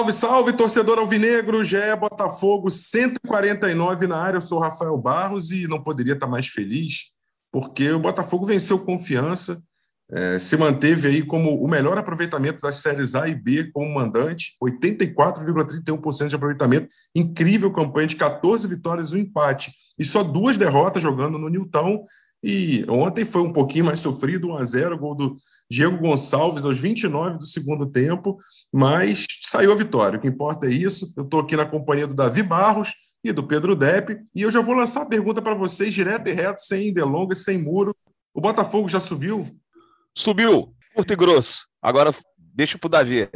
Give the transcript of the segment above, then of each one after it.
Salve, salve, torcedor alvinegro, é Botafogo 149 na área. Eu sou o Rafael Barros e não poderia estar mais feliz, porque o Botafogo venceu confiança, é, se manteve aí como o melhor aproveitamento das séries A e B como mandante, 84,31% de aproveitamento, incrível campanha de 14 vitórias e um empate, e só duas derrotas jogando no Newton. E ontem foi um pouquinho mais sofrido, 1 a 0 gol do Diego Gonçalves aos 29 do segundo tempo, mas saiu a vitória. O que importa é isso. Eu estou aqui na companhia do Davi Barros e do Pedro Depp, e eu já vou lançar a pergunta para vocês direto e reto, sem delongas, sem muro. O Botafogo já subiu? Subiu, curto e grosso. Agora deixa para o Davi.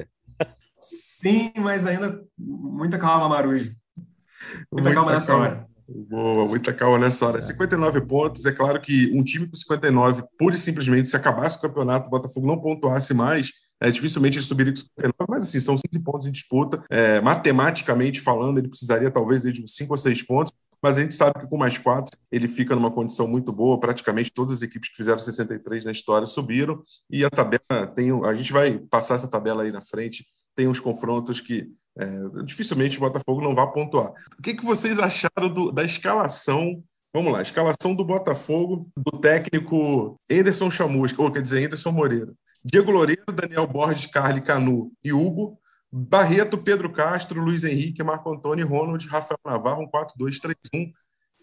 Sim, mas ainda muita calma, Marujo. Muita, muita calma nessa calma. hora. Boa, muita calma nessa hora. 59 pontos. É claro que um time com 59, pura e simplesmente, se acabasse o campeonato, o Botafogo não pontuasse mais, é, dificilmente ele subiria com 59, mas assim, são 15 pontos em disputa. É, matematicamente falando, ele precisaria talvez de uns 5 ou 6 pontos, mas a gente sabe que com mais 4 ele fica numa condição muito boa. Praticamente todas as equipes que fizeram 63 na história subiram, e a tabela tem. A gente vai passar essa tabela aí na frente, tem uns confrontos que é, dificilmente o Botafogo não vai pontuar. O que, que vocês acharam do, da escalação? Vamos lá, escalação do Botafogo, do técnico Anderson Chamusca, ou quer dizer, Anderson Moreira. Diego Loureiro, Daniel Borges, Carly Canu e Hugo. Barreto, Pedro Castro, Luiz Henrique, Marco Antônio, Ronald, Rafael Navarro, um 4-2-3-1.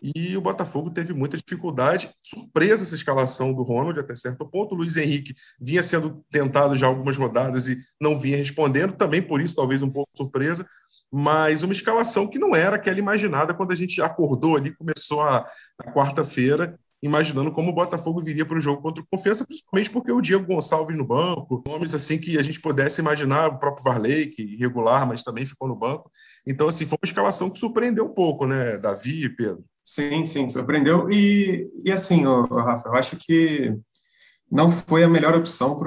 E o Botafogo teve muita dificuldade. Surpresa essa escalação do Ronald até certo ponto. O Luiz Henrique vinha sendo tentado já algumas rodadas e não vinha respondendo, também por isso, talvez um pouco surpresa. Mas uma escalação que não era aquela imaginada quando a gente acordou ali, começou a, a quarta-feira, imaginando como o Botafogo viria para o jogo contra o Confiança, principalmente porque o Diego Gonçalves no banco, nomes assim que a gente pudesse imaginar, o próprio Varley, que irregular, mas também ficou no banco. Então, assim, foi uma escalação que surpreendeu um pouco, né, Davi e Pedro? Sim, sim, surpreendeu. E, e assim, ô, Rafa, eu acho que não foi a melhor opção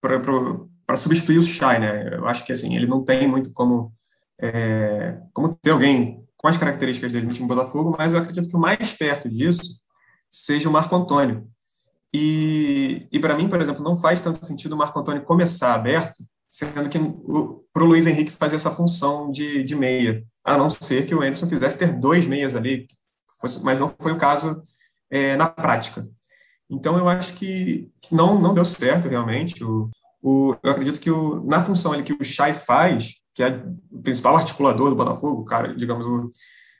para substituir o Shai, né? Eu acho que assim, ele não tem muito como, é, como ter alguém com as características dele no time Botafogo, mas eu acredito que o mais perto disso seja o Marco Antônio. E, e para mim, por exemplo, não faz tanto sentido o Marco Antônio começar aberto, sendo que para o Luiz Henrique fazer essa função de, de meia, a não ser que o Anderson quisesse ter dois meias ali, mas não foi o caso é, na prática. Então, eu acho que, que, não, não deu certo, realmente. O, o, eu acredito que o, na função ali que o Chay faz, que é o principal articulador do Botafogo, cara, digamos, o,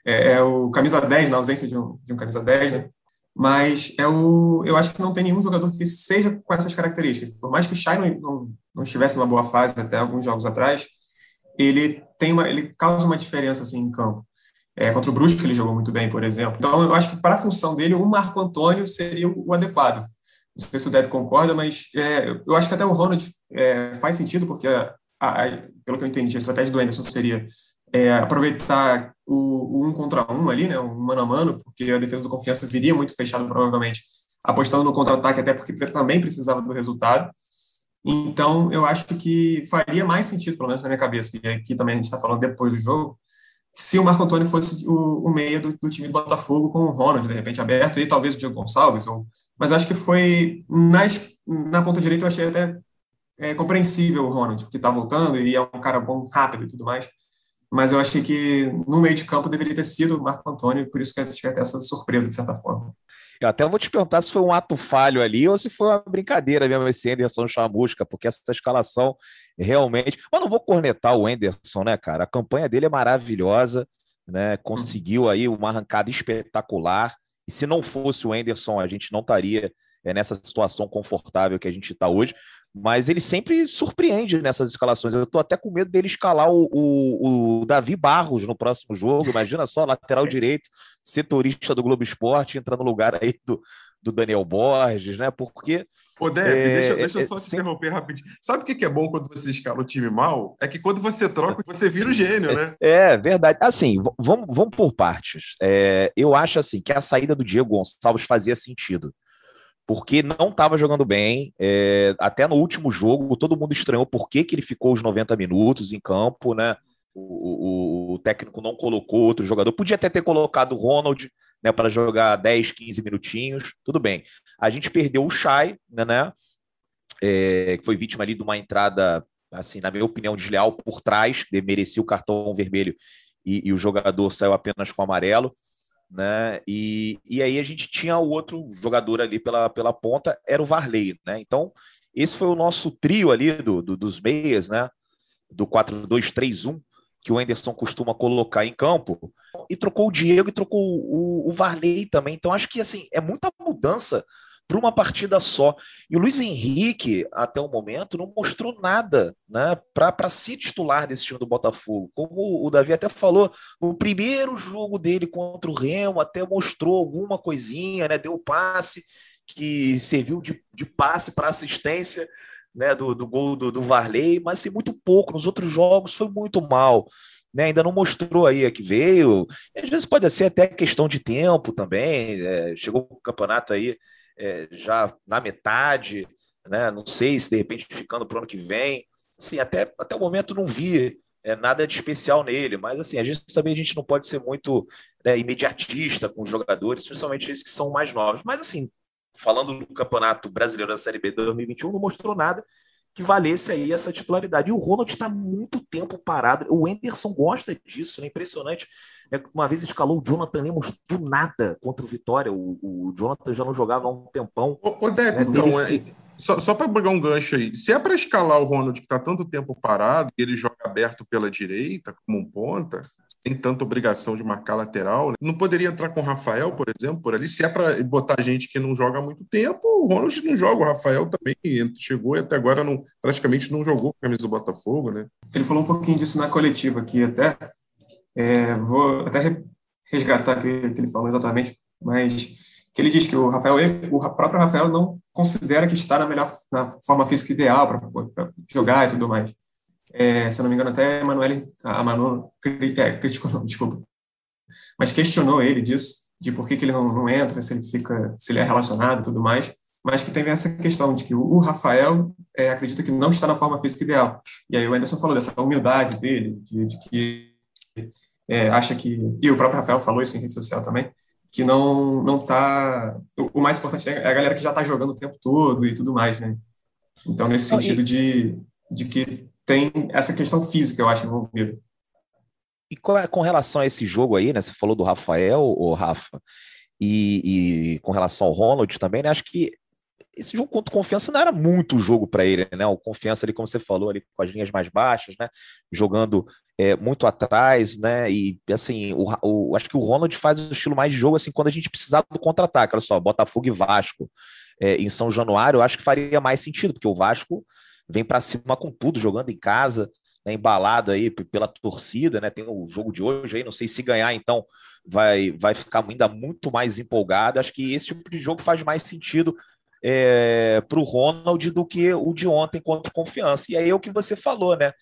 é, é, o camisa 10, na ausência de um, de um camisa 10, né? Mas é o, eu acho que não tem nenhum jogador que seja com essas características. Por mais que o Chay não, não, não estivesse numa boa fase até alguns jogos atrás, ele tem uma, ele causa uma diferença assim em campo. É, contra o Brusque ele jogou muito bem, por exemplo. Então, eu acho que para a função dele, o Marco Antônio seria o adequado. Não sei se o Deb concorda, mas é, eu acho que até o Ronald é, faz sentido, porque, a, a, pelo que eu entendi, a estratégia do Anderson seria é, aproveitar o, o, um contra um ali, né, um mano a mano, porque a defesa do Confiança viria muito fechada, provavelmente, apostando no contra-ataque, até porque também precisava do resultado. Então, eu acho que faria mais sentido, pelo menos na minha cabeça, e aqui também a gente está falando depois do jogo, se o Marco Antônio fosse o, o meia do, do, time do Botafogo com o Ronald, de repente, aberto, e talvez o Diego Gonçalves. Ou, mas acho que foi, nas, na ponta direita, eu achei até é, compreensível o Ronald, porque está voltando e é um cara bom, rápido e tudo mais. Mas eu achei que no meio de campo deveria ter sido o Marco Antônio, por isso que eu achei até essa surpresa, de certa forma. Eu até vou te perguntar se foi um ato falho ali ou se foi uma brincadeira mesmo esse Anderson Chamusca, porque essa escalação realmente. Mas não vou cornetar o Anderson, né, cara? A campanha dele é maravilhosa, né? Conseguiu aí uma arrancada espetacular. E se não fosse o Anderson, a gente não estaria é, nessa situação confortável que a gente está hoje mas ele sempre surpreende nessas escalações. Eu estou até com medo dele escalar o, o, o, Davi Barros no próximo jogo. Imagina só, lateral direito, setorista do Globo Esporte, entra no lugar aí do, do Daniel Borges, né? Porque. Ô, Deb, é, deixa, deixa eu só é, te sempre... interromper rapidinho. Sabe o que é bom quando você escala o time mal? É que quando você troca, você vira o gênio, né? É, verdade. Assim, vamos, vamos por partes. É, eu acho assim que a saída do Diego Gonçalves fazia sentido porque não estava jogando bem. É, até no último jogo, todo mundo estranhou por que, que ele ficou os 90 minutos em campo, né? O, o, o técnico não colocou outro jogador. Podia até ter colocado o Ronald né, para jogar 10, 15 minutinhos. Tudo bem. A gente perdeu o Chay, né? né é, que foi vítima ali de uma entrada assim, na minha opinião, desleal por trás, merecia o cartão vermelho e, e, o jogador saiu apenas com amarelo. Né? E, e aí a gente tinha o outro jogador ali pela, pela ponta, era o Varley, né? Então, esse foi o nosso trio ali do, do dos meias, né? Do 4-2-3-1, que o Anderson costuma colocar em campo, e trocou o Diego e trocou o, o Varley também. Então, acho que assim, é muita mudança para uma partida só. E o Luiz Henrique, até o momento, não mostrou nada né, para ser titular desse time do Botafogo. Como o Davi até falou, o primeiro jogo dele contra o Remo até mostrou alguma coisinha, né, deu passe que serviu de, de passe para assistência né, do, do gol do, do Varley, mas assim, muito pouco. Nos outros jogos foi muito mal. Né, ainda não mostrou aí a que veio. Às vezes pode ser até questão de tempo também. É, chegou o campeonato aí é, já na metade, né? Não sei se de repente ficando para o ano que vem. Assim, até, até o momento não vi é, nada de especial nele, mas assim, a gente também a gente não pode ser muito né, imediatista com os jogadores, principalmente esses que são mais novos. Mas assim, falando do Campeonato Brasileiro da Série B 2021, não mostrou nada que valesse aí essa titularidade. E o Ronald está muito tempo parado. O Enderson gosta disso, é impressionante. É, uma vez escalou o Jonathan Lemos do nada contra o Vitória. O, o Jonathan já não jogava há um tempão. Ô, ô Deco, né? então, é, só, só para pegar um gancho aí, se é para escalar o Ronald, que está tanto tempo parado, e ele joga aberto pela direita, como um ponta, tem tanta obrigação de marcar lateral. Né? Não poderia entrar com o Rafael, por exemplo, por ali. Se é para botar gente que não joga há muito tempo, o Ronald não joga, o Rafael também chegou e até agora não, praticamente não jogou com a camisa do Botafogo, né? Ele falou um pouquinho disso na coletiva aqui até. É, vou até resgatar o que ele falou exatamente, mas que ele diz que o Rafael, o próprio Rafael não considera que está na melhor na forma física ideal para jogar e tudo mais. É, se eu não me engano, até a Emanuele, a Manu é, criticou, desculpa, mas questionou ele disso, de por que, que ele não, não, entra, se ele fica, se ele é relacionado e tudo mais, mas que tem essa questão de que o, Rafael é, acredita que não está na forma física ideal. E aí o Anderson falou dessa humildade dele, de, de que é, acha que, e o próprio Rafael falou isso em rede social também, que não não tá o, o mais importante é a galera que já está jogando o tempo todo e tudo mais, né? Então nesse sentido de, de que tem essa questão física, eu acho, envolvida. E com relação a esse jogo aí, né? Você falou do Rafael, ou Rafa, e, e, com relação ao Ronald também, né? Acho que esse jogo contra o Confiança não era muito jogo para ele, né? O Confiança ali, como você falou, ali com as linhas mais baixas, né? Jogando é, muito atrás, né? E assim, o, o, acho que o Ronald faz o estilo mais de jogo assim quando a gente precisar do contra-ataque. Olha só, Botafogo e Vasco é, em São Januário, eu acho que faria mais sentido, porque o Vasco vem para cima com tudo, jogando em casa, né, embalado aí pela torcida, né? Tem o jogo de hoje aí, não sei se ganhar, então vai, vai ficar ainda muito mais empolgado. Acho que esse tipo de jogo faz mais sentido é, para o Ronald do que o de ontem contra confiança. E aí é o que você falou, né?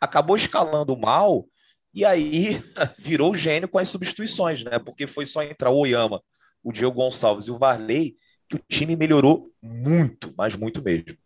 Acabou escalando mal e aí virou gênio com as substituições, né? Porque foi só entrar o Oyama, o Diego Gonçalves e o Varley que o time melhorou muito, mas muito mesmo.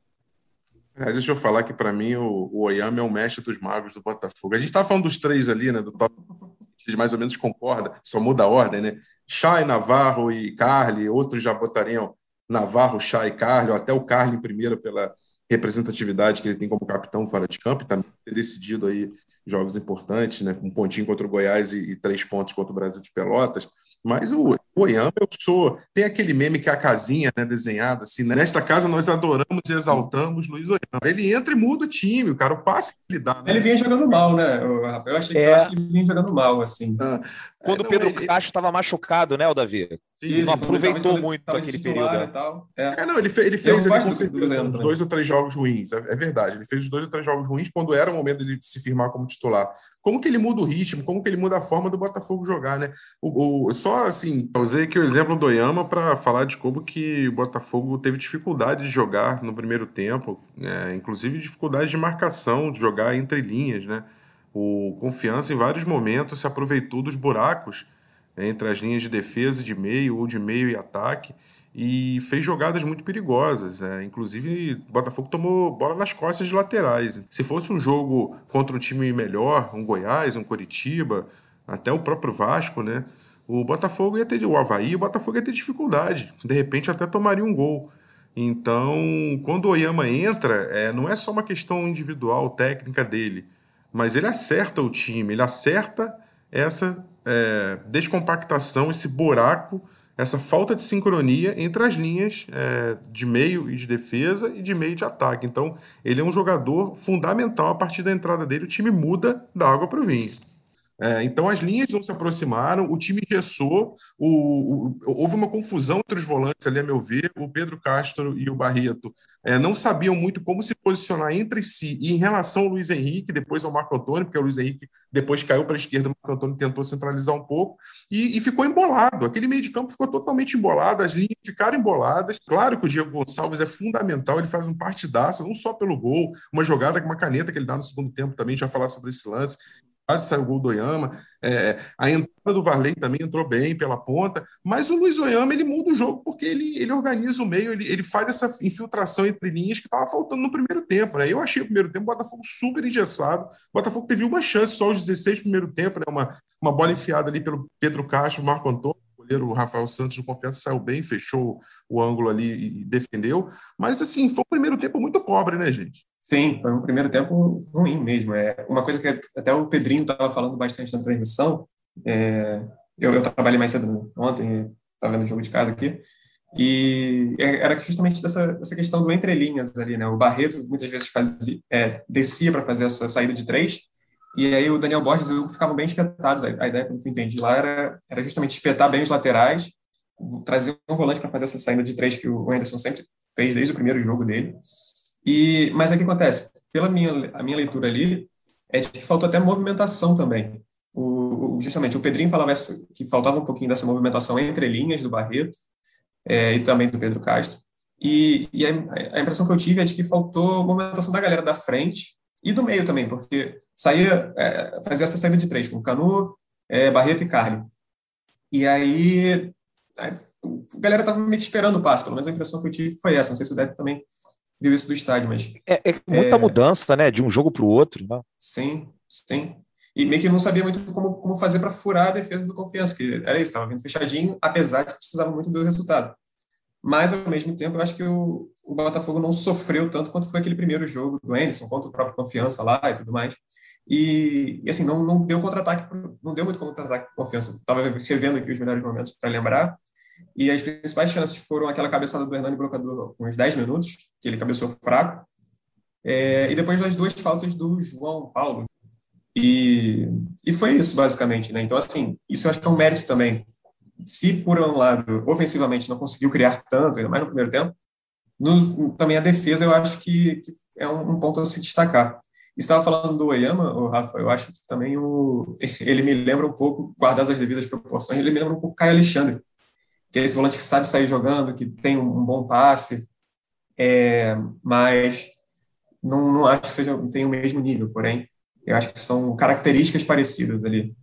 É, deixa eu falar que, para mim, o, o Oyama é o mestre dos magos do Botafogo. A gente estava falando dos três ali, né? Do top, a gente mais ou menos concorda, só muda a ordem, né? Chay, Navarro e Carly, outros já botariam Navarro, Chay e Carly, ou até o Carly em primeiro pela representatividade que ele tem como capitão fora de campo, e também ter decidido aí jogos importantes, né? Um pontinho contra o Goiás e, e três pontos contra o Brasil de Pelotas. Mas o Oyama, eu sou. Tem aquele meme que é a casinha né, desenhada, assim, né? nesta casa nós adoramos e exaltamos Luiz Oyama. Ele entra e muda o time, o cara, o passe que ele dá. Né? Ele vinha jogando mal, né, Eu achei é... eu acho que ele vinha jogando mal, assim. Ah. Quando o é, Pedro ele... Castro estava machucado, né, o Davi? Isso, não aproveitou tava, muito tava aquele período. Né? É. é. não, ele, fez, ele fez ele, com certeza uns dois ou três jogos ruins, é, é, verdade. Ele fez os dois ou três jogos ruins quando era o momento de se firmar como titular. Como que ele muda o ritmo, como que ele muda a forma do Botafogo jogar, né? O, o só assim, usei aqui o exemplo do Oyama para falar de como que o Botafogo teve dificuldade de jogar no primeiro tempo, é, inclusive dificuldade de marcação, de jogar entre linhas, né? O Confiança, em vários momentos, se aproveitou dos buracos entre as linhas de defesa, de meio ou de meio e ataque e fez jogadas muito perigosas. É. Inclusive, o Botafogo tomou bola nas costas de laterais. Se fosse um jogo contra um time melhor, um Goiás, um Coritiba, até o próprio Vasco, né? O Botafogo ia ter o Havaí, o Botafogo ia ter dificuldade. De repente, até tomaria um gol. Então, quando o Oyama entra, é, não é só uma questão individual, técnica dele, mas ele acerta o time, ele acerta essa é, descompactação, esse buraco, essa falta de sincronia entre as linhas é, de meio e de defesa e de meio de ataque. Então, ele é um jogador fundamental. A partir da entrada dele, o time muda da água para o vinho. É, então as linhas não se aproximaram, o time gessou, o, o, houve uma confusão entre os volantes ali, a meu ver. O Pedro Castro e o Barreto é, não sabiam muito como se posicionar entre si e em relação ao Luiz Henrique, depois ao Marco Antônio, porque o Luiz Henrique depois caiu para a esquerda, o Marco Antônio tentou centralizar um pouco e, e, ficou embolado. Aquele meio de campo ficou totalmente embolado, as linhas ficaram emboladas. Claro que o Diego Gonçalves é fundamental, ele faz um partidaço, não só pelo gol, uma jogada com uma caneta que ele dá no segundo tempo também, já falar sobre esse lance quase saiu o gol do Oyama. É, a entrada do Varley também entrou bem pela ponta, mas o Luiz Oyama ele muda o jogo porque ele, ele organiza o meio, ele, ele faz essa infiltração entre linhas que estava faltando no primeiro tempo. Né? Eu achei o primeiro tempo o Botafogo super engessado. O Botafogo teve uma chance só aos 16 do primeiro tempo, né? uma, uma bola enfiada ali pelo Pedro Castro, Marco Antônio goleiro Rafael Santos do Confiança saiu bem, fechou o ângulo ali e defendeu. Mas, assim, foi um primeiro tempo muito pobre, né, gente? Sim, foi um primeiro tempo ruim mesmo. É uma coisa que até o Pedrinho estava falando bastante na transmissão. É, eu, eu, trabalhei mais cedo ontem, estava vendo o jogo de casa aqui, e é, era justamente dessa, dessa questão do entrelinhas ali, né? O Barreto muitas vezes fazia, é, descia para fazer essa saída de três, e aí o Daniel Borges e Hugo ficavam bem espetados. A, a ideia, pelo que eu entendi lá, era, era justamente espetar bem os laterais, trazer um volante para fazer essa saída de três que o Anderson sempre fez desde o primeiro jogo dele. E, mas o que acontece? Pela minha, a minha leitura ali, é de que faltou até movimentação também. O, justamente, o Pedrinho falava que faltava um pouquinho dessa movimentação entre linhas do Barreto é, e também do Pedro Castro. E, e a, a, impressão que eu tive é de que faltou movimentação da galera da frente e do meio também, porque saía, é, fazia essa saída de três, com Canu, é, Barreto e Carly. E aí a galera estava meio que esperando o passo, pelo menos a impressão que eu tive foi essa. Não sei se o Depp também viu isso do estádio, mas. É, é muita é... mudança, né? De um jogo para o outro. Né? Sim, sim. E meio que não sabia muito como, como fazer para furar a defesa do confiança, que era isso, estava vindo fechadinho, apesar de que precisava muito do resultado. Mas, ao mesmo tempo, eu acho que o, o Botafogo não sofreu tanto quanto foi aquele primeiro jogo do Anderson, contra o próprio Confiança lá e tudo mais. E, e assim, não, não deu contra-ataque, não deu muito contra-ataque confiança. Estava revendo aqui os melhores momentos para lembrar. E as principais chances foram aquela cabeçada do Hernani Brocador com uns 10 minutos, que ele cabeçou fraco, é, e depois das duas faltas do João Paulo. E, e foi isso, basicamente. Né? Então, assim, isso eu acho que é um mérito também. Se, por um lado, ofensivamente não conseguiu criar tanto, ainda mais no primeiro tempo, no, também a defesa eu acho que, que é um, um, ponto a se destacar. Estava falando do Oyama, o Rafa, eu acho que também o, ele me lembra um pouco, guardadas as devidas proporções, ele me lembra um pouco Caio Alexandre, que é esse volante que sabe sair jogando, que tem um, um bom passe, é, mas não, não acho que seja tem o mesmo nível, porém eu acho que são características parecidas ali.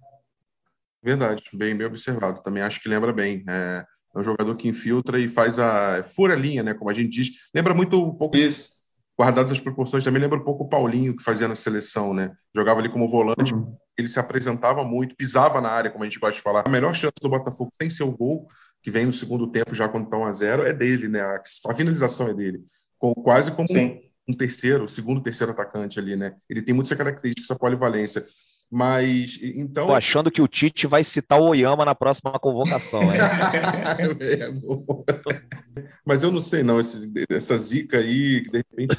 Verdade, bem, bem observado. Também acho que lembra bem. É, é um jogador que infiltra e faz a fura a linha, né? Como a gente diz. Lembra muito um pouco. Isso. Guardadas as proporções, também lembra um pouco o Paulinho que fazia na seleção, né? Jogava ali como volante, uhum. ele se apresentava muito, pisava na área, como a gente gosta de falar. A melhor chance do Botafogo sem seu gol que vem no segundo tempo, já quando estão a zero, é dele, né? A, a finalização é dele. Com, quase como um, um, terceiro, segundo, terceiro atacante ali, né? Ele tem muita essa característica, essa polivalência. Mas, então. Tô achando que o Tite vai citar o Oyama na próxima convocação, é, Mas eu não sei, não. Esse, essa zica aí, que de repente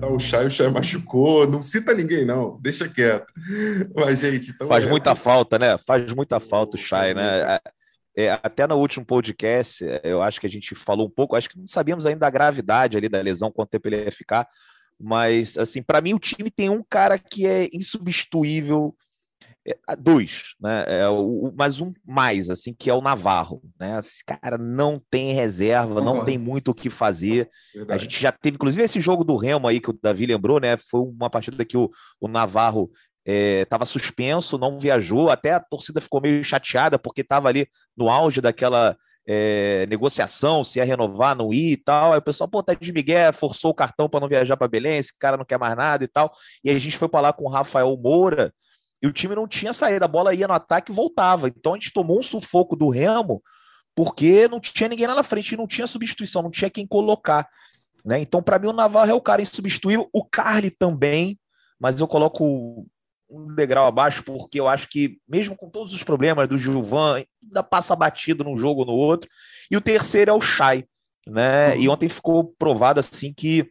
tá o Chay, o Chay machucou. Não cita ninguém, não. Deixa quieto. Mas, gente. Então Faz é... muita falta, né? Faz muita falta o Chay, né? É, até no último podcast, é, eu acho que a gente falou um pouco, acho que não sabíamos ainda da gravidade ali da lesão, quanto tempo ele ia ficar, mas, assim, para mim o time tem um cara que é insubstituível, é, dois, né? É, o, mas um mais, assim, que é o Navarro, né? Esse cara não tem reserva, Concordo. não tem muito o que fazer. Verdade. A gente já teve, inclusive, esse jogo do Remo aí que o Davi lembrou, né? Foi uma partida que o, o Navarro estava é, suspenso, não viajou, até a torcida ficou meio chateada porque estava ali no auge daquela é, negociação, se ia renovar, não ir e tal. Aí o pessoal, pô, tá de Miguel, forçou o cartão para não viajar para Belém, esse cara não quer mais nada e tal. E a gente foi para lá com o Rafael Moura e o time não tinha saído, a bola ia no ataque e voltava. Então a gente tomou um sufoco do Remo porque não tinha ninguém lá na frente, não tinha substituição, não tinha quem colocar. Né? Então, para mim, o Navarro é o cara insubstituível, o Carly também, mas eu coloco um degrau abaixo, porque eu acho que, mesmo com todos os problemas do Gilvan, ainda passa batido num jogo ou no outro. E o terceiro é o Chay, né? E ontem ficou provado assim que,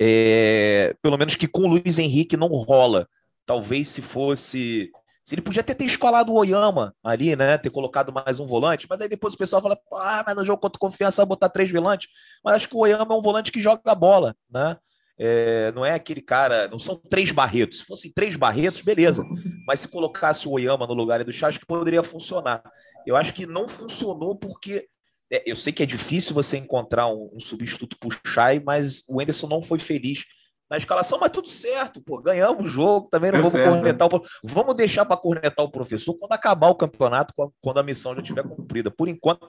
é, pelo menos que com o Luiz Henrique não rola. Talvez se fosse. Se ele podia até ter escolado o Oyama ali, né? Ter colocado mais um volante, mas aí depois o pessoal fala, ah, mas no jogo contra confiança botar três volantes. Mas acho que o Oyama é um volante que joga a bola, né? É, não é aquele cara, não são três Barretos. Se fossem três Barretos, beleza. Mas se colocasse o Oyama no lugar do Chá, acho que poderia funcionar. Eu acho que não funcionou porque é, eu sei que é difícil você encontrar um, um substituto para o Chay, mas o Enderson não foi feliz na escalação, mas tudo certo, pô, ganhamos o jogo, também não é vamos certo, cornetar o Vamos deixar para cornetar o professor quando acabar o campeonato, quando a missão já estiver cumprida. Por enquanto,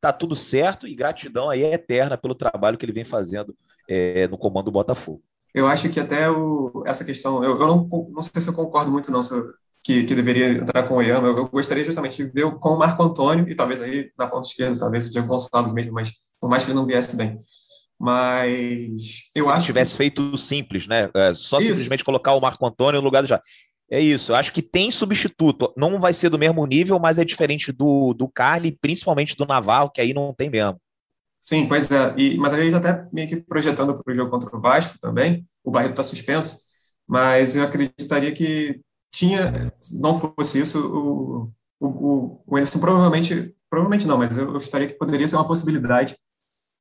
tá tudo certo e gratidão aí é eterna pelo trabalho que ele vem fazendo é, no comando do Botafogo. Eu acho que até o, essa questão, eu, eu não, não sei se eu concordo muito não, que, que deveria entrar com o Oyama, eu, eu gostaria justamente de ver com o Marco Antônio, e talvez aí na ponta esquerda, talvez o Diego Gonçalves mesmo, mas por mais que ele não viesse bem. Mas eu acho. Se tivesse que... feito simples, né? É, só isso. simplesmente colocar o Marco Antônio no lugar do já. É isso, acho que tem substituto. Não vai ser do mesmo nível, mas é diferente do, do Carly, principalmente do Navarro, que aí não tem mesmo. Sim, pois é. E, mas aí já até meio que projetando para o jogo contra o Vasco também, o Barreto está suspenso, mas eu acreditaria que tinha, não fosse isso, o, o, o Anderson provavelmente, provavelmente não, mas eu, eu estaria que poderia ser uma possibilidade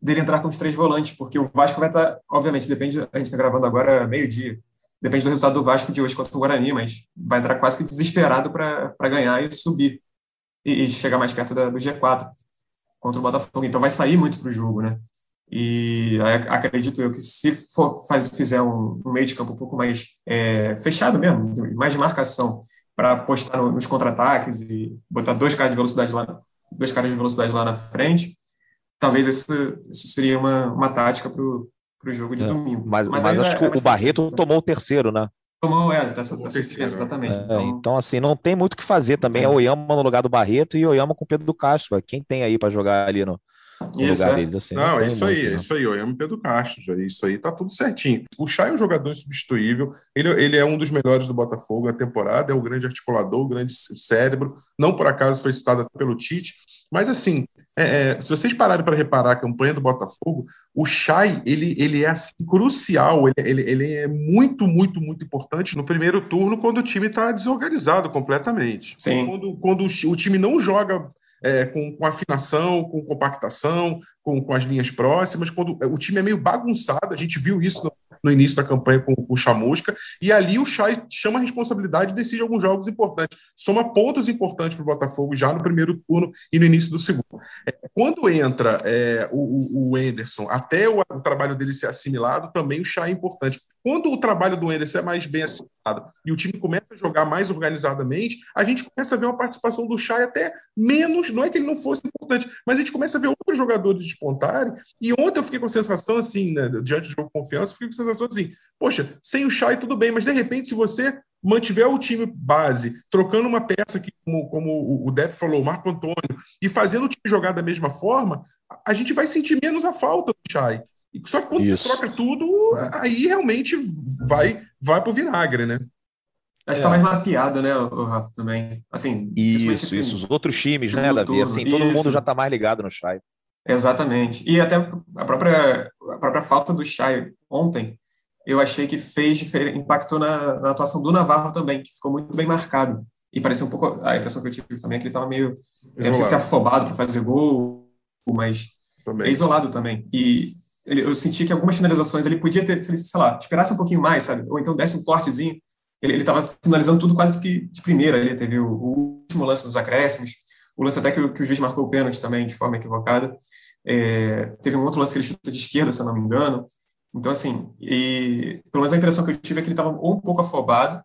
dele entrar com os três volantes, porque o Vasco vai estar, tá, obviamente, depende, a gente está gravando agora meio-dia, depende do resultado do Vasco de hoje contra o Guarani, mas vai entrar quase que desesperado para ganhar e subir e, e chegar mais perto da, do G4 contra o Botafogo. Então vai sair muito para o jogo, né? E acredito eu que se for faz, fizer um, um meio de campo um pouco mais é, fechado mesmo, mais de marcação, para apostar no, nos contra-ataques e botar dois caras de velocidade lá, dois caras de velocidade lá na frente, talvez isso, isso seria uma, uma tática para o jogo de é, domingo. Mas, mas, mas acho é, que o Barreto tomou o terceiro, né? Tomou, é, tá, tá terceiro, exatamente. É, então... então... assim, não tem muito o que fazer também. É, é Oyama no lugar do Barreto e Oyama com o Pedro do Castro. Quem tem aí para jogar ali no, no isso, lugar é. deles? Assim, não, não isso muito, aí, é isso aí, Oyama e Pedro Castro. Isso aí tá tudo certinho. O Chay é um jogador insubstituível. Ele, ele é um dos melhores do Botafogo na temporada, é um grande articulador, um grande cérebro. Não por acaso foi citado pelo Tite. Mas assim, é, é, se vocês pararem para reparar a campanha do Botafogo, o Chay ele, ele é assim, crucial, ele, ele, ele é muito, muito, muito importante no primeiro turno quando o time está desorganizado completamente. Sim. Quando, quando o, time não joga é, com, com, afinação, com compactação, com, com, as linhas próximas, quando o time é meio bagunçado, a gente viu isso no, no início da campanha com, com o Chamusca, e ali o Chay chama a responsabilidade e decide alguns jogos importantes, soma pontos importantes para o Botafogo já no primeiro turno e no início do segundo. É, quando entra é, o, o Anderson, até o, o, trabalho dele ser assimilado, também o Chay é importante. Quando o trabalho do Anderson é mais bem assimilado e o time começa a jogar mais organizadamente, a gente começa a ver uma participação do Chay até menos, não é que ele não fosse importante, mas a gente começa a ver outros jogadores despontarem, e ontem eu fiquei com a sensação assim, né, diante do jogo confiança, eu fiquei com a sensação assim, poxa, sem o Chay tudo bem, mas de repente se você mantiver o time base, trocando uma peça aqui, como, como o Depp falou, o Marco Antônio, e fazendo o time jogar da mesma forma, a gente vai sentir menos a falta do Chay. Só que quando Isso. você troca tudo, aí realmente vai, vai pro vinagre, né? Acho que tá é. tá mais mapeado, né, o Rafa, também. Assim, isso, assim, isso. Os outros times, né, Davi? Turno. Assim, todo isso. mundo já tá mais ligado no Chay. Exatamente. E até a própria, a própria falta do Chay ontem, eu achei que fez impactou na, na, atuação do Navarro também, que ficou muito bem marcado. E parecia um pouco. A impressão que eu tive também é que ele estava meio. Não sei se afobado para fazer gol, mas também. é isolado também. E eu senti que algumas finalizações ele podia ter, se ele, sei lá, esperasse um pouquinho mais, sabe? Ou então desse um cortezinho. Ele estava finalizando tudo quase que de primeira. Ele teve o, o, último lance dos acréscimos, o lance até que, o, que o juiz marcou o pênalti também de forma equivocada. É, teve um outro lance que ele chuta de esquerda, se eu não me engano. Então, assim, e, pelo menos a impressão que eu tive é que ele estava um pouco afobado,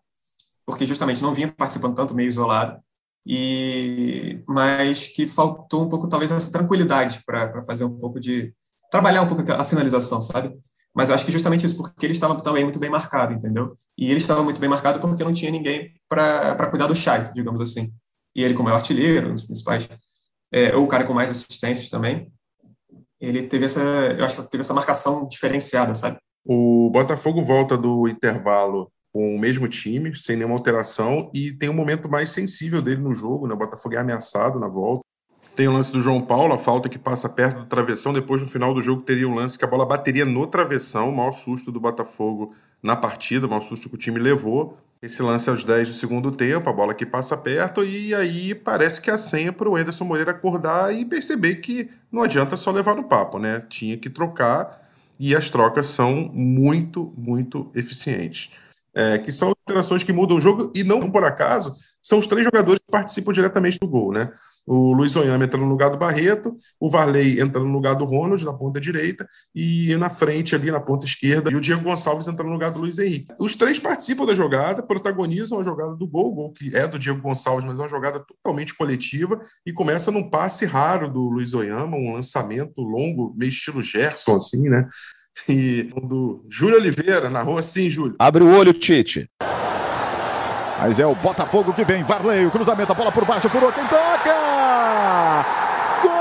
porque justamente não vinha participando tanto, meio isolado, e mas que faltou um pouco, talvez, essa tranquilidade para fazer um pouco de, trabalhar um pouco a finalização, sabe? Mas acho que justamente isso, porque ele estava também muito bem marcado, entendeu? E ele estava muito bem marcado porque não tinha ninguém para cuidar do Chay, digamos assim. E ele, como é o artilheiro, um dos principais é, ou o cara com mais assistências também, ele teve essa, eu acho que teve essa marcação diferenciada, sabe? O Botafogo volta do intervalo com o mesmo time, sem nenhuma alteração, e tem um momento mais sensível dele no jogo, né? O Botafogo é ameaçado na volta. Tem o lance do João Paulo, a falta que passa perto do travessão. Depois, no final do jogo, teria um lance que a bola bateria no travessão. O maior susto do Botafogo na partida, o maior susto que o time levou. Esse lance aos 10 do segundo tempo, a bola que passa perto, e aí parece que a senha para o Anderson Moreira acordar e perceber que não adianta só levar no papo, né? Tinha que trocar, e as trocas são muito, muito eficientes. É, que são alterações que mudam o jogo, e não por acaso, são os três jogadores que participam diretamente do gol, né? o Luiz Oyama entra no lugar do Barreto, o Varley entra no lugar do Ronald, na ponta direita, e na frente, ali na ponta esquerda, e o Diego Gonçalves entra no lugar do Luiz Henrique. Os três participam da jogada, protagonizam a jogada do gol, o gol que é do Diego Gonçalves, mas é uma jogada totalmente coletiva, e começa num passe raro do Luiz Oyama, um lançamento longo, meio estilo Gerson, assim, né? E do Júlio Oliveira, narrou assim, Júlio. Abre o olho, Tite. Mas é o Botafogo que vem. Varley, o cruzamento, a bola por baixo, furou quem toca! Gol!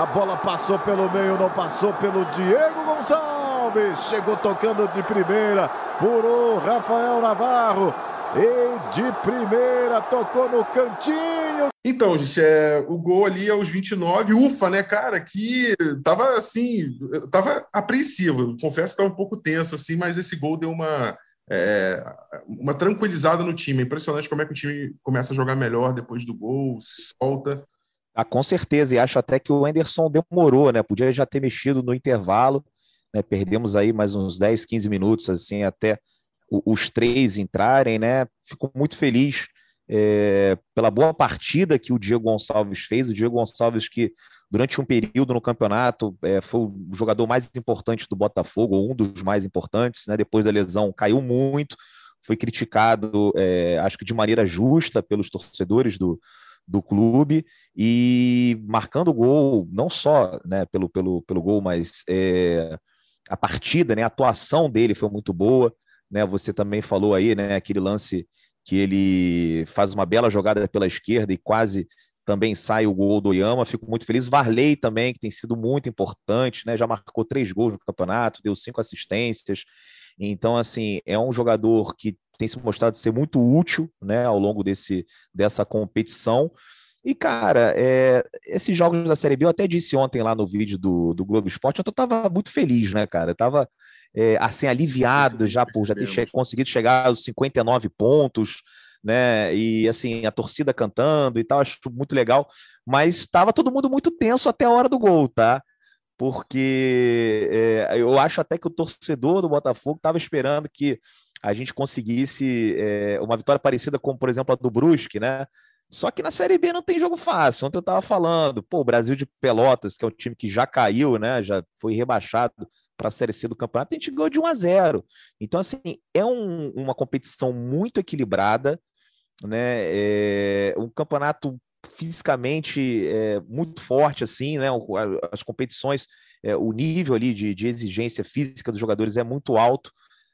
A bola passou pelo meio, não passou pelo Diego Gonçalves. Chegou tocando de primeira, furou Rafael Navarro. E de primeira tocou no cantinho. Então, gente, é, o gol ali aos 29, ufa, né, cara, que tava assim, tava apreensivo. Confesso que tava um pouco tenso, assim, mas esse gol deu uma é, uma tranquilizada no time. É impressionante como é que o time começa a jogar melhor depois do gol, se solta. Ah, com certeza, e acho até que o Anderson demorou, né? Podia já ter mexido no intervalo, né? Perdemos aí mais uns 10, 15 minutos, assim, até os três entrarem, né? Fico muito feliz é, pela boa partida que o Diego Gonçalves fez. O Diego Gonçalves, que durante um período no campeonato é, foi o jogador mais importante do Botafogo, ou um dos mais importantes, né? Depois da lesão, caiu muito, foi criticado, é, acho que de maneira justa, pelos torcedores do, do clube e marcando o gol, não só né, pelo, pelo, pelo gol, mas a partida, né, a atuação dele foi muito boa. Né, você também falou aí, né, aquele lance que ele faz uma bela jogada pela esquerda e quase também sai o gol do Oyama. Fico muito feliz. Varley também, que tem sido muito importante, né? Já marcou três gols no campeonato, deu cinco assistências. Então, assim, é um jogador que tem se mostrado ser muito útil, né, ao longo desse, dessa competição. E, cara, é, esses jogos da Série B, eu até disse ontem lá no vídeo do, do Globo Esporte, eu tava muito feliz, né, cara? Eu tava é, assim, aliviado já por já ter che conseguido chegar aos 59 pontos, né? E assim, a torcida cantando e tal, acho muito legal. Mas estava todo mundo muito tenso até a hora do gol, tá? Porque é, eu acho até que o torcedor do Botafogo estava esperando que a gente conseguisse é, uma vitória parecida com, por exemplo, a do Brusque, né? Só que na Série B não tem jogo fácil. Ontem eu estava falando, pô, o Brasil de Pelotas, que é um time que já caiu, né? Já foi rebaixado para a Série C do campeonato, a gente ganhou de 1 a 0. Então, assim, é um, uma competição muito equilibrada, né? É um campeonato fisicamente é, muito forte, assim, né? As competições, é, o nível ali de, de exigência física dos jogadores é muito alto,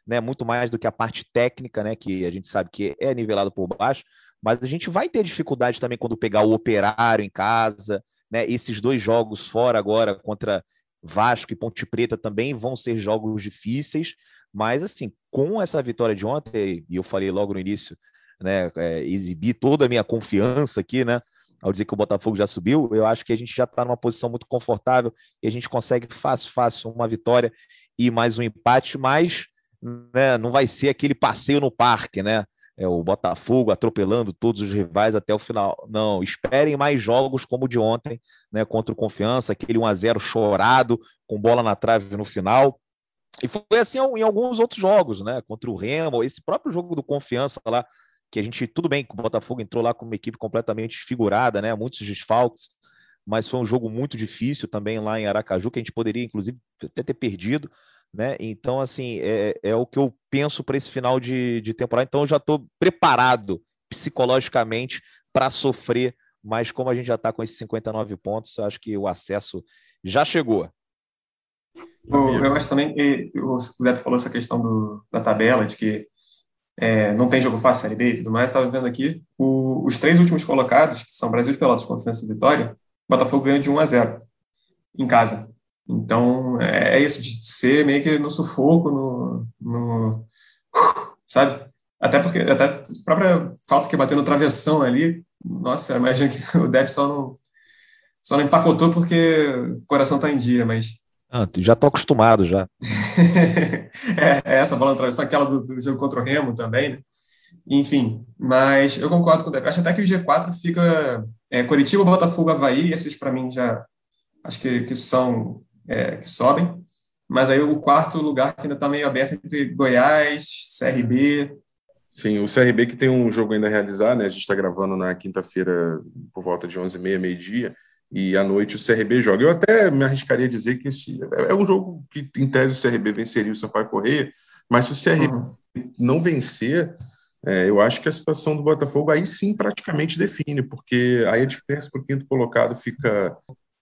né? Muito mais do que a parte técnica, né? Que a gente sabe que é nivelado por baixo, mas a gente vai ter dificuldade também quando pegar o operário em casa, né? Esses dois jogos fora agora contra Vasco e Ponte Preta também vão ser jogos difíceis, mas assim, com essa vitória de ontem, e eu falei logo no início, né, é, exibir toda a minha confiança aqui, né, ao dizer que o Botafogo já subiu, eu acho que a gente já está numa posição muito confortável e a gente consegue fácil, fácil uma vitória e mais um empate, mas né, não vai ser aquele passeio no parque, né? É, o Botafogo atropelando todos os rivais até o final. Não, esperem mais jogos como o de ontem, né, contra o Confiança, aquele 1 a 0 chorado, com bola na trave no final. E foi assim em alguns outros jogos, né, contra o Remo, esse próprio jogo do Confiança lá, que a gente, tudo bem que o Botafogo entrou lá com uma equipe completamente desfigurada, né, muitos desfalques, mas foi um jogo muito difícil também lá em Aracaju, que a gente poderia, inclusive, até ter perdido, né? Então, assim, é, é o que eu penso para esse final de, de temporada. Então, eu já estou preparado psicologicamente para sofrer, mas como a gente já está com esses 59 pontos, eu acho que o acesso já chegou. Eu acho também, o Beto falou essa questão do, da tabela, de que é, não tem jogo fácil, Série B e tudo mais, estava vendo aqui, o, os três últimos colocados, que são Brasil de Pelotas, Confiança e Vitória, o Botafogo ganha de 1 a 0 em casa. Então, é, é isso, de ser meio que no sufoco, no, no sabe? Até porque, até a própria falta que bateu no travessão ali, nossa, eu imagino que o Depp só não, só não empacotou porque o coração tá em dia, mas... Ah, já tô acostumado já. é, é, essa bola no travessão, aquela do, do, jogo contra o Remo também, né? Enfim, mas eu concordo com o Depp. Acho até que o G4 fica é, Curitiba, Botafogo, Havaí, esses para mim já acho que, que são é, que sobem. Mas aí o quarto lugar que ainda está meio aberto entre Goiás, CRB. Sim, o CRB que tem um jogo ainda a realizar, né? A gente está gravando na quinta-feira por volta de 11h30, meio-dia, e à noite o CRB joga. Eu até me arriscaria a dizer que esse é um jogo que, em tese, o CRB venceria o Sampaio Correia, mas se o CRB uhum. não vencer, é, eu acho que a situação do Botafogo aí sim praticamente define, porque aí a diferença para o quinto colocado fica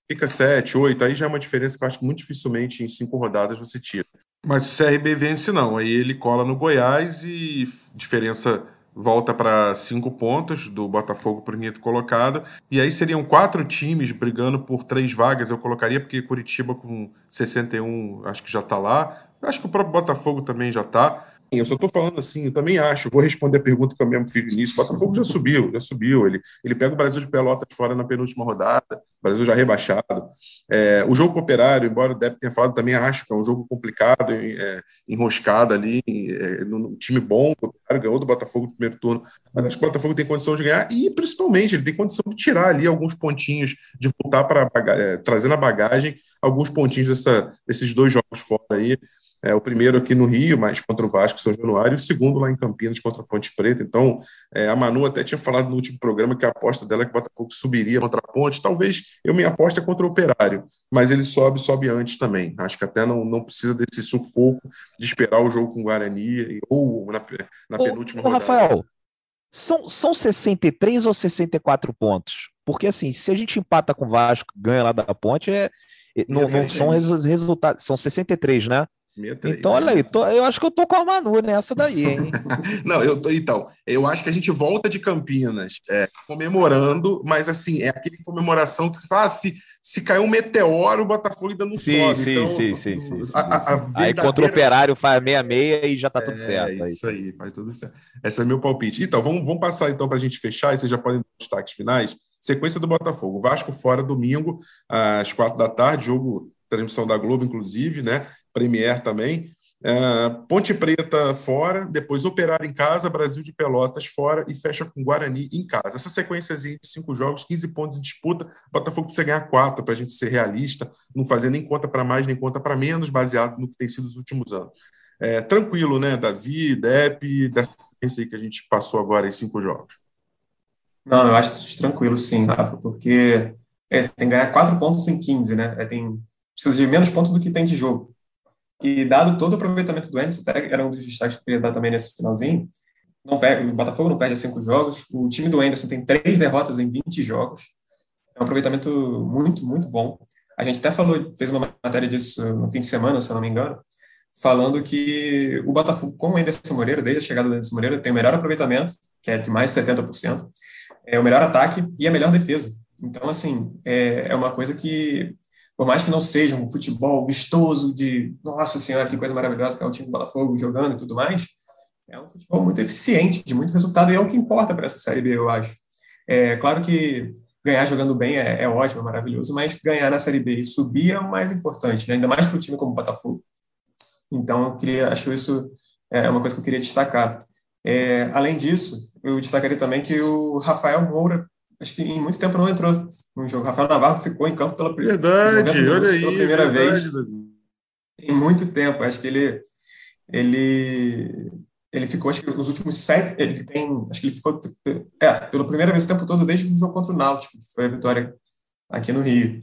fica 7, 8, aí já é uma diferença que eu acho que muito dificilmente em cinco rodadas você tira. Mas o CRB vence não, aí ele cola no Goiás e diferença volta para cinco pontos do Botafogo para o quinto colocado. E aí seriam quatro times brigando por três vagas, eu colocaria, porque Curitiba com 61 acho que já está lá. Acho que o próprio Botafogo também já está. Eu só estou falando assim, eu também acho, vou responder a pergunta que eu mesmo fiz no início. Botafogo já subiu, já subiu. Ele, ele pega o Brasil de Pelotas fora na penúltima rodada, o Brasil já rebaixado. É, o jogo operário, embora o Depp tenha falado, também acho que é um jogo complicado, é, enroscado ali, é, no time bom, o operário ganhou do Botafogo no primeiro turno, mas acho que o Botafogo tem condição de ganhar e, principalmente, ele tem condição de tirar ali alguns pontinhos, de voltar para é, trazer na bagagem alguns pontinhos dessa, desses dois jogos fora aí. É, o primeiro aqui no Rio, mas contra o Vasco São Januário, e o segundo lá em Campinas contra a Ponte Preta. Então, é, a Manu até tinha falado no último programa que a aposta dela é que o Botafogo subiria contra a Ponte. Talvez eu me aposte é contra o Operário, mas ele sobe, sobe antes também. Acho que até não, não precisa desse sufoco de esperar o jogo com o Guarani ou na, na penúltima ô, rodada. Rafael, são, são 63 ou 64 pontos? Porque assim, se a gente empata com o Vasco, ganha lá da Ponte, é, não, não são resultados, são 63, né? 63, então, olha aí, tô, eu acho que eu tô com a Manu nessa daí, hein? não, eu tô, então, eu acho que a gente volta de Campinas é, comemorando, mas assim, é aquele comemoração que se fala, ah, se, se caiu um meteoro, o Botafogo ainda não sim, sobe. Sim, então, sim, sim, sim, sim, a, a, a verdadeira... Aí contra o Operário faz meia-meia e já tá tudo é, certo. É isso aí. faz tudo certo. Esse é meu palpite. Então, vamos, vamos passar então para a gente fechar, e vocês já podem dar os destaques finais. Sequência do Botafogo. Vasco fora domingo, às quatro da tarde, jogo transmissão da Globo, inclusive, né? Premier também. Uh, Ponte Preta fora, depois Operário em casa, Brasil de Pelotas fora e fecha com Guarani em casa. Essa sequência de cinco jogos, 15 pontos em disputa, Botafogo precisa ganhar quatro para a gente ser realista, não fazer nem conta para mais nem conta para menos, baseado no que tem sido os últimos anos. É, tranquilo, né, Davi, Dep, dessa sequência aí que a gente passou agora em cinco jogos. Não, eu acho tranquilo sim, Rafa, porque é, tem que ganhar quatro pontos em 15, né? É, tem, precisa de menos pontos do que tem de jogo. E dado todo o aproveitamento do Anderson, até era um dos destaques que eu queria dar também nesse finalzinho, não perde, o Botafogo não perde cinco jogos, o time do Anderson tem três derrotas em 20 jogos, é um aproveitamento muito, muito bom. A gente até falou, fez uma matéria disso no fim de semana, se eu não me engano, falando que o Botafogo, com o Anderson Moreira, desde a chegada do Anderson Moreira, tem o melhor aproveitamento, que é de mais de 70%, é o melhor ataque e a melhor defesa. Então, assim, é, é uma coisa que por mais que não seja um futebol vistoso de, nossa senhora, que coisa maravilhosa que é o time do Botafogo jogando e tudo mais, é um futebol muito eficiente, de muito resultado, e é o que importa para essa Série B, eu acho. É claro que ganhar jogando bem é, é ótimo, é maravilhoso, mas ganhar na Série B e subir é o mais importante, né? ainda mais para um time como o Botafogo. Então, eu queria, acho isso é uma coisa que eu queria destacar. É, além disso, eu destacaria também que o Rafael Moura acho que em muito tempo não entrou. No jogo. Rafael Navarro ficou em campo pela, verdade, olha aí, pela primeira verdade, vez em muito tempo. Acho que ele ele ele ficou acho que os últimos sete ele tem acho que ele ficou é pela primeira vez o tempo todo desde o jogo contra o Náutico que foi a vitória aqui no Rio.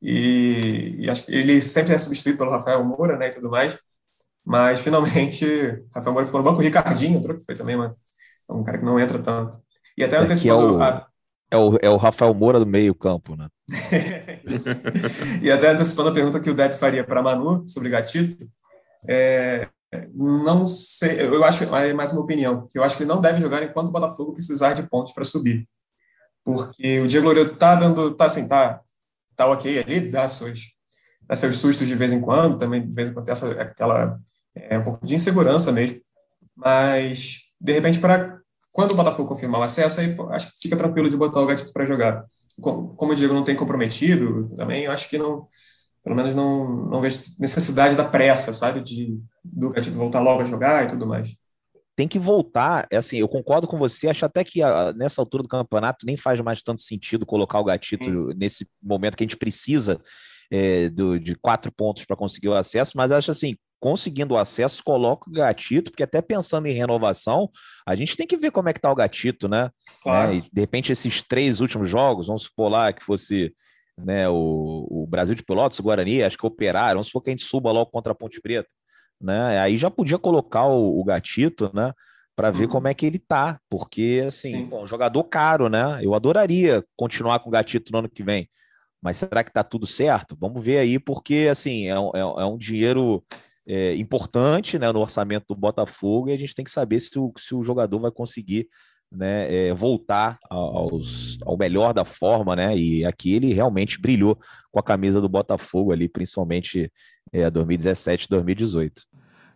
E, e acho que ele sempre é substituído pelo Rafael Moura né e tudo mais. Mas finalmente Rafael Moura ficou no banco. O Ricardinho entrou que foi também uma, um cara que não entra tanto. E até antecipando é o... a, é o, é o Rafael Moura do meio campo, né? e até antecipando a pergunta que o Depp faria para Manu sobre Gatito, é, não sei, eu acho, é mais uma opinião, que eu acho que não deve jogar enquanto o Botafogo precisar de pontos para subir. Porque o Diego Loureiro tá dando, tá assim, tá, tá ok ali, dá seus, dá seus sustos de vez em quando, também de vez em quando tem essa, aquela, é, um pouco de insegurança mesmo. Mas, de repente, para quando o Botafogo confirmar o acesso, aí acho que fica tranquilo de botar o Gatito para jogar. Como, como o Diego não tem comprometido, também acho que não, pelo menos não, não vejo necessidade da pressa, sabe, de do Gatito voltar logo a jogar e tudo mais. Tem que voltar, é assim, eu concordo com você, acho até que a, nessa altura do campeonato nem faz mais tanto sentido colocar o Gatito Sim. nesse momento que a gente precisa é, do, de quatro pontos para conseguir o acesso, mas acho assim, conseguindo o acesso, coloca o gatito, porque até pensando em renovação, a gente tem que ver como é que tá o gatito, né? Claro. É, e, de repente, esses três últimos jogos, vamos supor lá que fosse né, o, o Brasil de Pelotas, o Guarani, acho que operaram, vamos supor que a gente suba logo contra a Ponte Preta, né? Aí já podia colocar o, o gatito, né? Para ver uhum. como é que ele tá, porque assim, bom, um jogador caro, né? Eu adoraria continuar com o gatito no ano que vem, mas será que tá tudo certo? Vamos ver aí, porque assim, é, é, é um dinheiro é, importante né, no orçamento do Botafogo e a gente tem que saber se o, se o jogador vai conseguir né, é, voltar aos, ao melhor da forma, né? E aqui ele realmente brilhou com a camisa do Botafogo ali, principalmente é, 2017, 2018.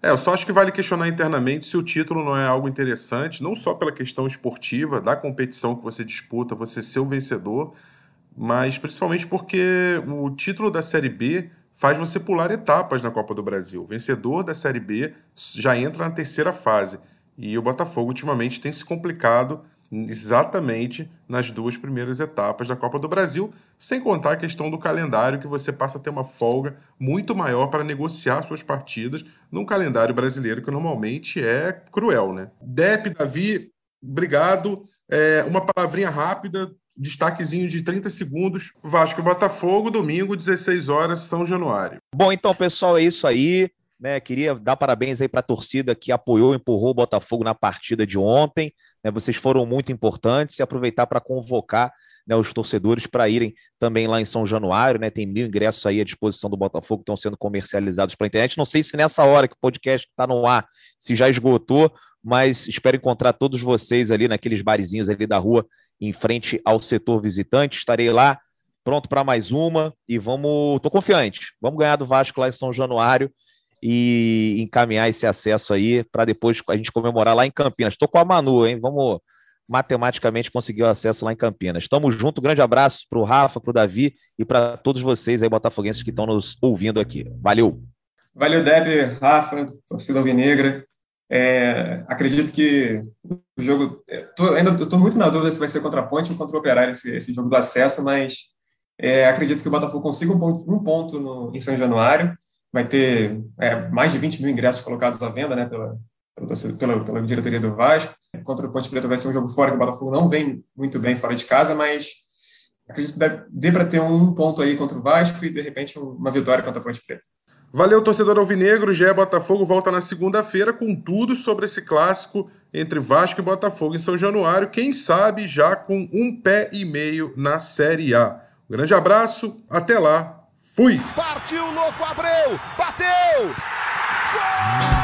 É, eu só acho que vale questionar internamente se o título não é algo interessante, não só pela questão esportiva, da competição que você disputa, você ser o vencedor, mas principalmente porque o título da Série B faz você pular etapas na Copa do Brasil. O vencedor da Série B já entra na terceira fase. E o Botafogo ultimamente tem se complicado exatamente nas duas primeiras etapas da Copa do Brasil, sem contar a questão do calendário, que você passa a ter uma folga muito maior para negociar suas partidas num calendário brasileiro que normalmente é cruel, né? Dep, Davi, obrigado. É, uma palavrinha rápida destaquezinho de 30 segundos. Vasco Botafogo, domingo, 16 horas, São Januário. Bom, então, pessoal, é isso aí. Né, queria dar parabéns aí para a torcida que apoiou, empurrou o Botafogo na partida de ontem. Né, vocês foram muito importantes e aproveitar para convocar né, os torcedores para irem também lá em São Januário. Né, tem mil ingressos aí à disposição do Botafogo estão sendo comercializados pela internet. Não sei se nessa hora que o podcast está no ar, se já esgotou, mas espero encontrar todos vocês ali naqueles barizinhos ali da rua em frente ao setor visitante. Estarei lá pronto para mais uma e vamos, tô confiante. Vamos ganhar do Vasco lá em São Januário e encaminhar esse acesso aí para depois a gente comemorar lá em Campinas. Estou com a Manu, hein? Vamos matematicamente conseguir o acesso lá em Campinas. Estamos juntos. Grande abraço para o Rafa, para o Davi e para todos vocês aí, botafoguenses que estão nos ouvindo aqui. Valeu! Valeu, Deb, Rafa, torcida alvinegra. É, acredito que o jogo. É, tô, ainda estou muito na dúvida se vai ser contra a Ponte ou contra o Operário esse, esse jogo do acesso, mas é, acredito que o Botafogo consiga um ponto, um ponto no, em São Januário. Vai ter é, mais de 20 mil ingressos colocados à venda né, pela, pela, pela, diretoria do Vasco. Contra o Ponte Preta vai ser um jogo fora que o Botafogo não vem muito bem fora de casa, mas acredito que dê, dê para ter um ponto aí contra o Vasco e, de repente, uma vitória contra a Ponte Preta. Valeu, torcedor alvinegro. Gé Botafogo volta na segunda-feira com tudo sobre esse clássico entre Vasco e Botafogo em São Januário. Quem sabe já com um pé e meio na Série A. Um grande abraço, até lá. Fui! Partiu, louco, Abreu! Bateu! Gol!